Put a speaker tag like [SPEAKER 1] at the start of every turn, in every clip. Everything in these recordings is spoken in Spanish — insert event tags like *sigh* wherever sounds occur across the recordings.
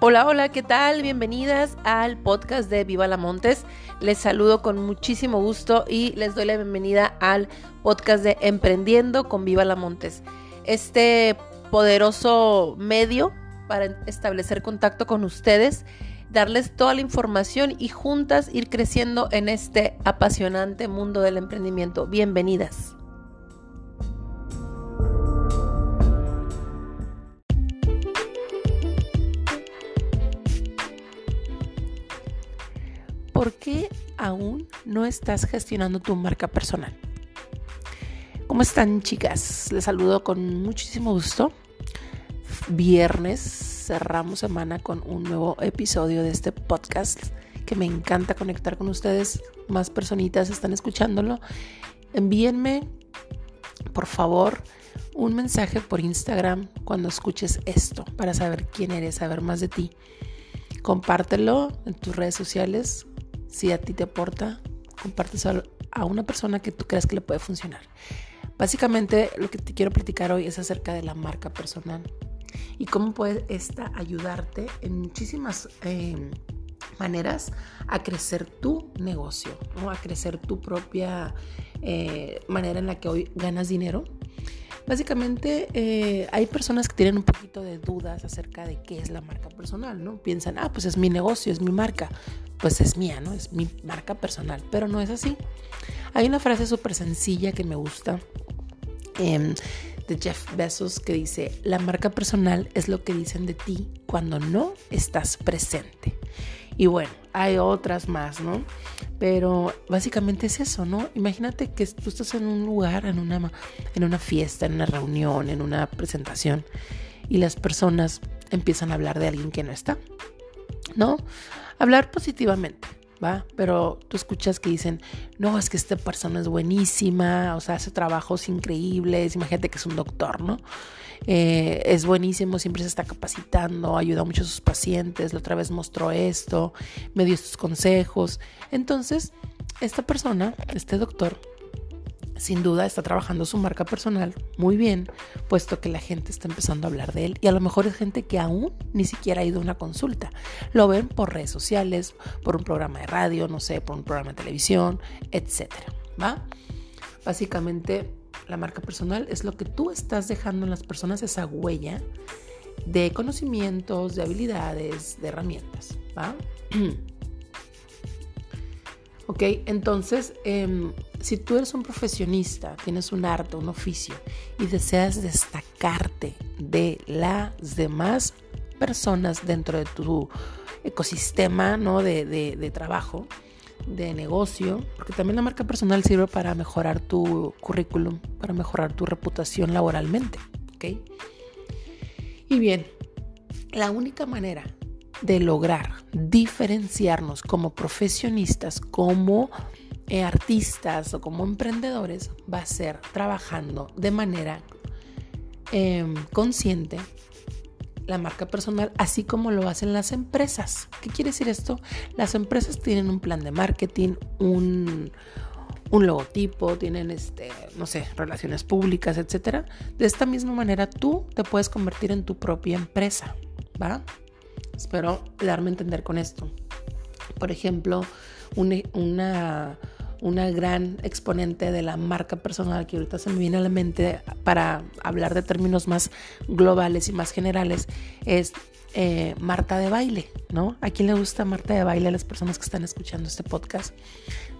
[SPEAKER 1] Hola, hola, ¿qué tal? Bienvenidas al podcast de Viva la Montes. Les saludo con muchísimo gusto y les doy la bienvenida al podcast de Emprendiendo con Viva la Montes. Este poderoso medio para establecer contacto con ustedes, darles toda la información y juntas ir creciendo en este apasionante mundo del emprendimiento. Bienvenidas. ¿Por qué aún no estás gestionando tu marca personal? ¿Cómo están chicas? Les saludo con muchísimo gusto. Viernes cerramos semana con un nuevo episodio de este podcast que me encanta conectar con ustedes. Más personitas están escuchándolo. Envíenme, por favor, un mensaje por Instagram cuando escuches esto para saber quién eres, saber más de ti. Compártelo en tus redes sociales, si a ti te aporta, compártelo a una persona que tú creas que le puede funcionar. Básicamente lo que te quiero platicar hoy es acerca de la marca personal y cómo puede esta ayudarte en muchísimas eh, maneras a crecer tu negocio, a crecer tu propia eh, manera en la que hoy ganas dinero Básicamente eh, hay personas que tienen un poquito de dudas acerca de qué es la marca personal, ¿no? Piensan, ah, pues es mi negocio, es mi marca, pues es mía, ¿no? Es mi marca personal, pero no es así. Hay una frase súper sencilla que me gusta em, de Jeff Bezos que dice, la marca personal es lo que dicen de ti cuando no estás presente. Y bueno, hay otras más, ¿no? Pero básicamente es eso, ¿no? Imagínate que tú estás en un lugar, en una, en una fiesta, en una reunión, en una presentación, y las personas empiezan a hablar de alguien que no está, ¿no? Hablar positivamente, ¿va? Pero tú escuchas que dicen, no, es que esta persona es buenísima, o sea, hace trabajos increíbles, imagínate que es un doctor, ¿no? Eh, es buenísimo, siempre se está capacitando, ayuda mucho a sus pacientes, la otra vez mostró esto, me dio estos consejos. Entonces, esta persona, este doctor, sin duda está trabajando su marca personal muy bien, puesto que la gente está empezando a hablar de él y a lo mejor es gente que aún ni siquiera ha ido a una consulta. Lo ven por redes sociales, por un programa de radio, no sé, por un programa de televisión, etcétera, ¿va? Básicamente la marca personal es lo que tú estás dejando en las personas, esa huella de conocimientos, de habilidades, de herramientas. ¿va? *clears throat* ok, entonces, em, si tú eres un profesionista, tienes un arte, un oficio y deseas destacarte de las demás personas dentro de tu ecosistema ¿no? de, de trabajo, de negocio, porque también la marca personal sirve para mejorar tu currículum, para mejorar tu reputación laboralmente, ¿ok? Y bien, la única manera de lograr diferenciarnos como profesionistas, como eh, artistas o como emprendedores va a ser trabajando de manera em, consciente la marca personal, así como lo hacen las empresas. ¿Qué quiere decir esto? Las empresas tienen un plan de marketing, un, logotipo, tienen este, no sé, relaciones públicas, etcétera. De esta misma manera tú te puedes convertir en tu propia empresa, ¿va? Espero darme a entender con esto. Por ejemplo, una una gran exponente de la marca personal que ahorita se me viene a la mente para hablar de términos más globales y más generales es eh, Marta de baile, ¿no? ¿A quién le gusta Marta de baile a las personas que están escuchando este podcast?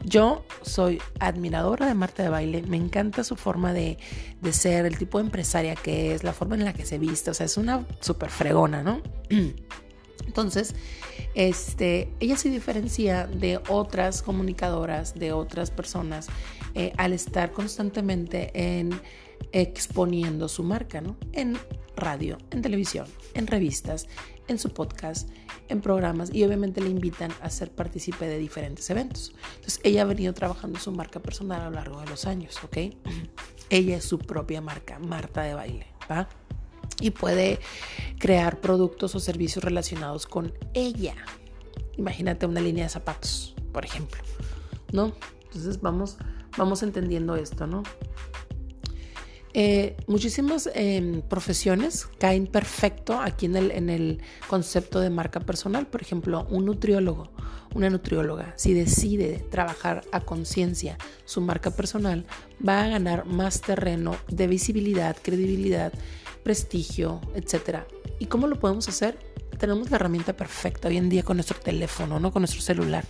[SPEAKER 1] Yo soy admiradora de Marta de baile, me encanta su forma de, de ser, el tipo de empresaria que es, la forma en la que se viste, o sea, es una súper fregona, ¿no? *clears throat* Entonces, este, ella se diferencia de otras comunicadoras, de otras personas, eh, al estar constantemente en exponiendo su marca, ¿no? En radio, en televisión, en revistas, en su podcast, en programas y obviamente le invitan a ser partícipe de diferentes eventos. Entonces, ella ha venido trabajando su marca personal a lo largo de los años, ¿ok? Ella es su propia marca, Marta de Baile, ¿va? Y puede crear productos o servicios relacionados con ella. Imagínate una línea de zapatos, por ejemplo, ¿no? Entonces vamos, vamos entendiendo esto, ¿no? Eh, muchísimas em, profesiones caen perfecto aquí en el, en el concepto de marca personal. Por ejemplo, un nutriólogo, una nutrióloga, si decide trabajar a conciencia su marca personal, va a ganar más terreno de visibilidad, credibilidad, prestigio, etc. ¿Y cómo lo podemos hacer? Tenemos la herramienta perfecta hoy en día con nuestro teléfono, ¿no? con nuestro celular.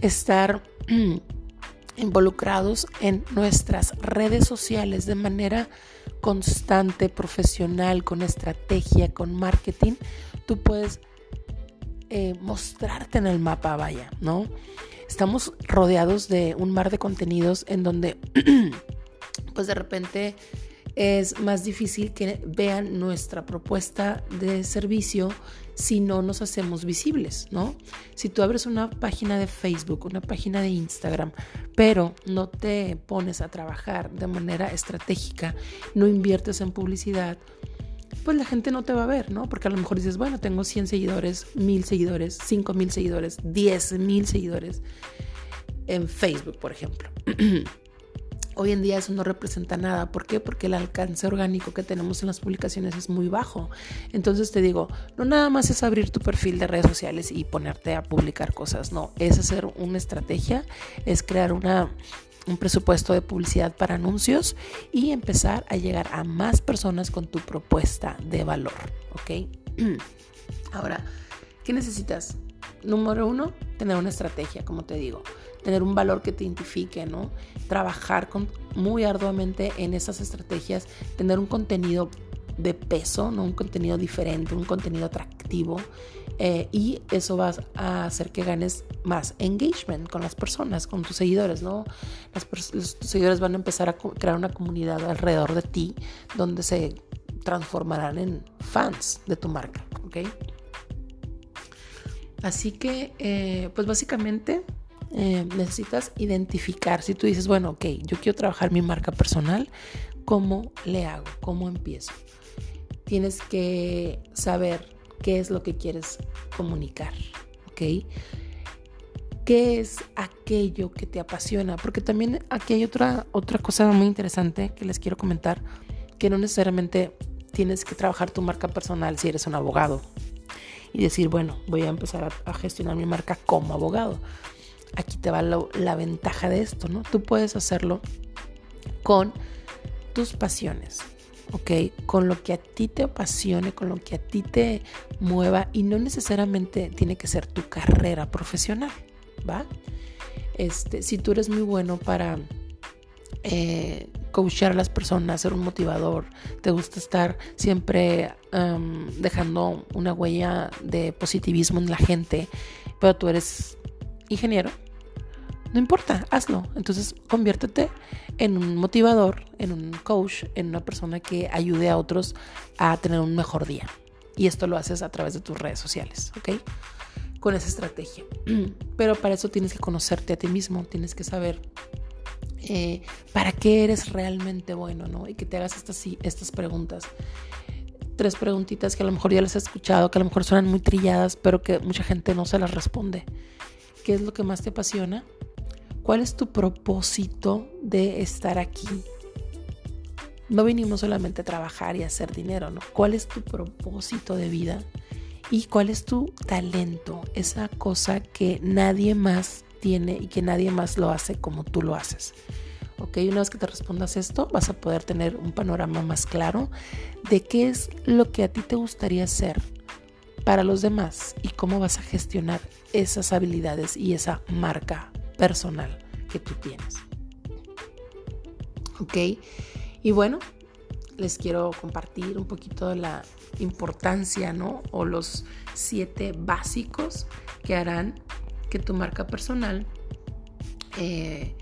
[SPEAKER 1] Estar *clears throat* involucrados en nuestras redes sociales de manera constante, profesional, con estrategia, con marketing, tú puedes eh, mostrarte en el mapa, vaya, ¿no? Estamos rodeados de un mar de contenidos en donde, *clears throat* pues de repente, es más difícil que vean nuestra propuesta de servicio si no nos hacemos visibles, ¿no? Si tú abres una página de Facebook, una página de Instagram, pero no te pones a trabajar de manera estratégica, no inviertes en publicidad, pues la gente no te va a ver, ¿no? Porque a lo mejor dices, bueno, tengo 100 seguidores, 1000 seguidores, 5000 seguidores, 10000 seguidores en Facebook, por ejemplo. *clears throat* Hoy en día eso no representa nada. ¿Por qué? Porque el alcance orgánico que tenemos en las publicaciones es muy bajo. Entonces te digo, no nada más es abrir tu perfil de redes sociales y ponerte a publicar cosas. No, es hacer una estrategia, es crear una, un presupuesto de publicidad para anuncios y empezar a llegar a más personas con tu propuesta de valor. ¿Ok? *clears throat* Ahora, ¿qué necesitas? Número uno, tener una estrategia, como te digo tener un valor que te identifique, ¿no? Trabajar con, muy arduamente en esas estrategias, tener un contenido de peso, ¿no? Un contenido diferente, un contenido atractivo. Eh, y eso va a hacer que ganes más engagement con las personas, con tus seguidores, ¿no? los, tus seguidores van a empezar a crear una comunidad alrededor de ti donde se transformarán en fans de tu marca, ¿ok? Así que, eh, pues básicamente eh, necesitas identificar. Si tú dices, bueno, ok, yo quiero trabajar mi marca personal, ¿cómo le hago? ¿Cómo empiezo? Tienes que saber qué es lo que quieres comunicar, ¿ok? ¿Qué es aquello que te apasiona? Porque también aquí hay otra, otra cosa muy interesante que les quiero comentar, que no necesariamente tienes que trabajar tu marca personal si eres un abogado y decir, bueno, voy a empezar a gestionar mi marca como abogado aquí te va la ventaja de esto, ¿no? Tú puedes hacerlo con tus pasiones, ¿ok? Con lo que a ti te apasione, con lo que a ti te mueva y no necesariamente tiene que ser tu carrera profesional, ¿va? Este, si tú eres muy bueno para eh, coachar a las personas, ser un motivador, te gusta estar siempre dejando una huella de positivismo en la gente, pero tú eres ingeniero, no importa, hazlo. Entonces conviértete en un motivador, en un coach, en una persona que ayude a otros a tener un mejor día. Y esto lo haces a través de tus redes sociales, ¿ok? Con esa estrategia. *clears throat* Pero para eso tienes que conocerte a ti mismo, tienes que saber eh, para qué eres realmente bueno, ¿no? Y que te hagas estas, estas preguntas. Tres preguntitas que a lo mejor ya las has escuchado, que a lo mejor suenan muy trilladas, pero que mucha gente no se las responde. ¿Qué es lo que más te apasiona? ¿Cuál es tu propósito de estar aquí? No vinimos solamente a trabajar y a hacer dinero, ¿no? ¿Cuál es tu propósito de vida? ¿Y cuál es tu talento? Esa cosa que nadie más tiene y que nadie más lo hace como tú lo haces. ¿ok? Una vez que te respondas esto, vas a poder tener un panorama más claro de qué es lo que a ti te gustaría hacer para los demás y cómo vas a gestionar esas habilidades y esa marca personal que tú tienes. ¿Ok? Y bueno, les quiero compartir un poquito de la importancia, ¿no? O los siete básicos que harán que tu marca personal eh,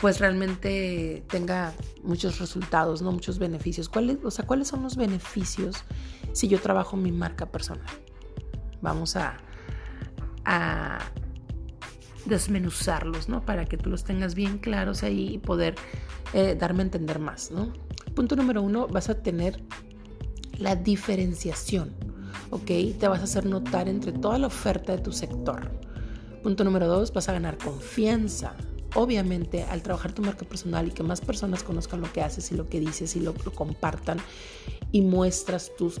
[SPEAKER 1] pues realmente tenga muchos resultados, ¿no? Muchos beneficios. ¿Cuáles, o sea, ¿cuáles son los beneficios si yo trabajo mi marca personal? Vamos a, desmenuzarlos, ¿no? Para que tú los tengas bien claros ahí y poder eh, darme a entender más, ¿no? Punto número uno, vas a tener la diferenciación, ¿ok? Te vas a hacer notar entre toda la oferta de tu sector. Punto número dos, vas a ganar confianza, obviamente al trabajar tu marca personal y que más personas conozcan lo que haces y lo que dices y lo, lo compartan y muestras tus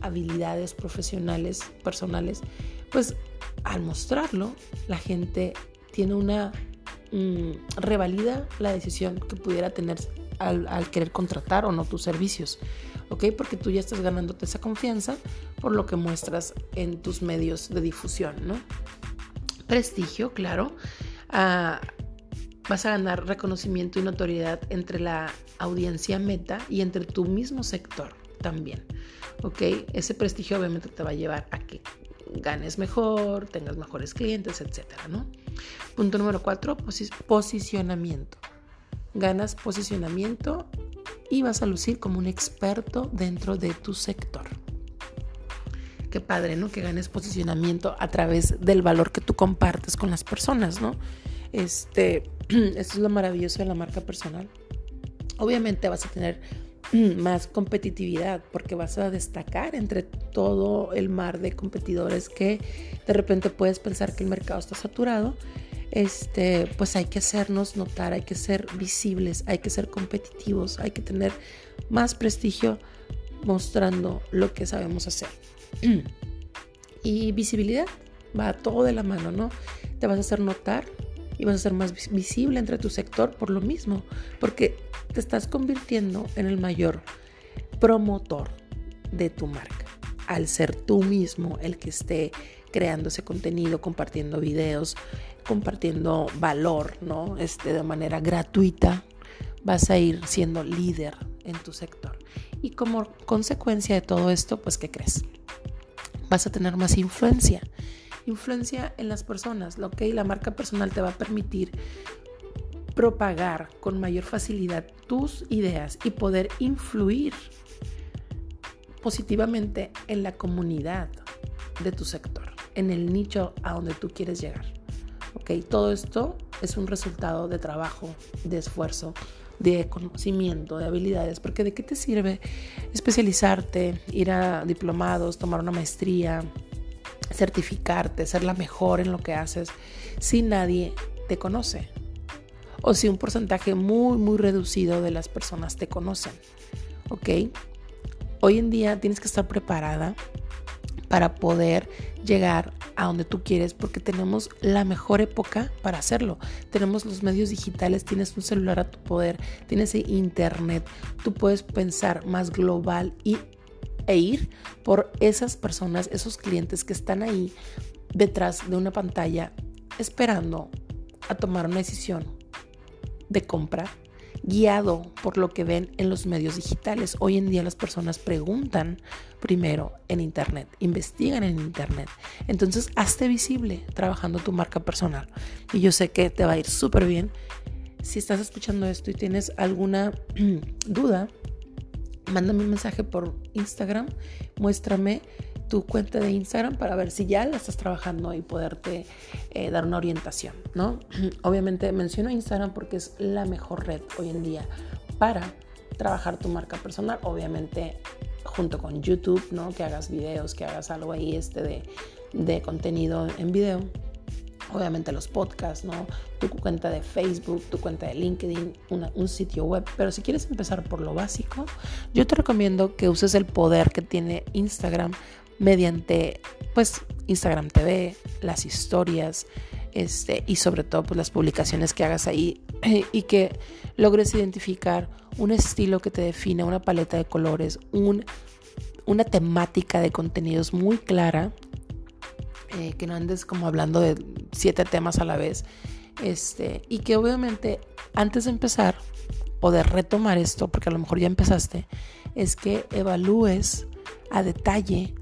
[SPEAKER 1] habilidades profesionales, personales, pues al mostrarlo, la gente tiene una mm, revalida la decisión que pudiera tener al, al, querer contratar o no tus servicios, ¿ok? Porque tú ya estás ganándote esa confianza por lo que muestras en tus medios de difusión, ¿no? Prestigio, claro. Vas a ganar reconocimiento y notoriedad entre la audiencia meta y entre tu mismo sector también, ¿ok? Ese prestigio obviamente te va a llevar a que ganes mejor, tengas mejores clientes, etcétera, ¿no? Punto número cuatro, posicionamiento. Ganas posicionamiento y vas a lucir como un experto dentro de tu sector. Qué padre, ¿no? Que ganes posicionamiento a través del valor que tú compartes con las personas, ¿no? Este, *clears throat* esto es lo maravilloso de la marca personal. Obviamente vas a tener *clears throat* más competitividad porque vas a destacar entre todo el mar de competidores que de repente puedes pensar que el mercado está saturado. Este, pues hay que hacernos notar, hay que ser visibles, hay que ser competitivos, hay que tener más prestigio mostrando lo que sabemos hacer. *clears throat* y visibilidad va todo de la mano, ¿no? Te vas a hacer notar y vas a ser más visible entre tu sector por lo mismo, porque te estás convirtiendo en el mayor promotor de tu marca. Al ser tú mismo el que esté creando ese contenido, compartiendo videos, compartiendo valor, ¿no? Este, de manera gratuita, vas a ir siendo líder en tu sector. Y como consecuencia de todo esto, pues, ¿qué crees? Vas a tener más influencia influencia en las personas. Lo la marca personal te va a permitir propagar con mayor facilidad tus ideas y poder influir positivamente en la comunidad de tu sector, en el nicho a donde tú quieres llegar. ¿Ok? Todo esto es un resultado de trabajo, de esfuerzo, de conocimiento, de habilidades, porque ¿de qué te sirve especializarte, ir a diplomados, tomar una maestría, certificarte, ser la mejor en lo que haces si nadie te conoce o si un porcentaje muy, muy reducido de las personas te conocen. ¿Ok? Hoy en día tienes que estar preparada para poder llegar a donde tú quieres porque tenemos la mejor época para hacerlo. Tenemos los medios digitales, tienes un celular a tu poder, tienes internet, tú puedes pensar más global y e ir por esas personas, esos clientes que están ahí detrás de una pantalla esperando a tomar una decisión de compra guiado por lo que ven en los medios digitales. Hoy en día las personas preguntan primero en Internet, investigan en Internet. Entonces, hazte visible trabajando tu marca personal. Y yo sé que te va a ir súper bien. Si estás escuchando esto y tienes alguna *clears throat* duda, mándame un mensaje por Instagram, muéstrame tu cuenta de Instagram para ver si ya la estás trabajando y poderte eh, dar una orientación, ¿no? *clears throat* Obviamente menciono Instagram porque es la mejor red hoy en día para trabajar tu marca personal, obviamente junto con YouTube, ¿no? Que hagas videos, que hagas algo ahí este de, de contenido en video obviamente los podcasts, ¿no? Tu cuenta de Facebook, tu cuenta de LinkedIn, un sitio web. Pero si quieres empezar por lo básico, yo te recomiendo que uses el poder que tiene Instagram mediante, pues, Instagram TV, las historias, este, y sobre todo, pues, las publicaciones que hagas ahí *clears throat* y que logres identificar un estilo que te define, una paleta de colores, un, una temática de contenidos muy clara eh, que no andes como hablando de siete temas a la vez. Este, y que obviamente antes de empezar o de retomar esto, porque a lo mejor ya empezaste, es que evalúes a detalle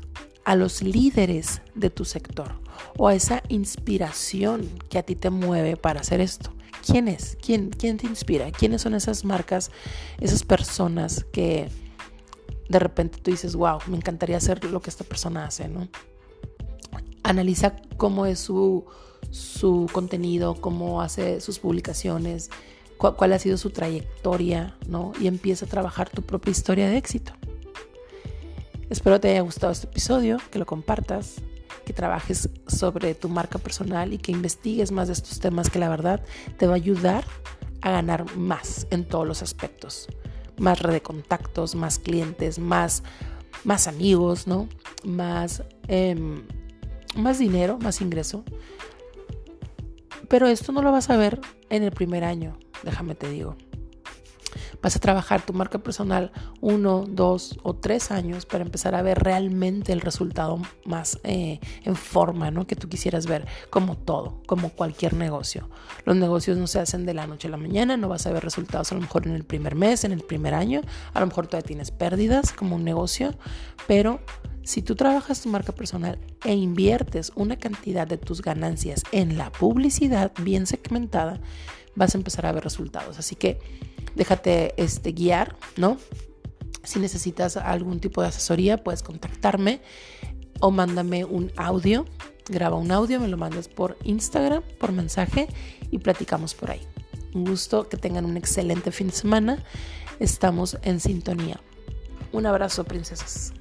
[SPEAKER 1] a los líderes de tu sector o a esa inspiración que a ti te mueve para hacer esto. ¿Quién es? ¿Quién, quién te inspira? ¿Quiénes son esas marcas, esas personas que de repente tú dices, wow, me encantaría hacer lo que esta persona hace, ¿no? analiza cómo es su, contenido, cómo hace sus publicaciones, cuál ha sido su trayectoria, ¿no? Y empieza a trabajar tu propia historia de éxito. Espero te haya gustado este episodio, que lo compartas, que trabajes sobre tu marca personal y que investigues más de estos temas que la verdad te va a ayudar a ganar más en todos los aspectos. Más red de contactos, más clientes, más, más amigos, ¿no? Más, em, más dinero, más ingreso. Pero esto no lo vas a ver en el primer año, déjame te digo. Vas a trabajar tu marca personal uno, dos o tres años para empezar a ver realmente el resultado más eh, en forma, ¿no? Que tú quisieras ver, como todo, como cualquier negocio. Los negocios no se hacen de la noche a la mañana, no vas a ver resultados a lo mejor en el primer mes, en el primer año, a lo mejor todavía tienes pérdidas como un negocio, pero si tú trabajas tu marca personal e inviertes una cantidad de tus ganancias en la publicidad bien segmentada, vas a empezar a ver resultados. Así que déjate este, guiar, ¿no? Si necesitas algún tipo de asesoría, puedes contactarme o mándame un audio. Graba un audio, me lo mandas por Instagram, por mensaje y platicamos por ahí. Un gusto, que tengan un excelente fin de semana. Estamos en sintonía. Un abrazo, princesas.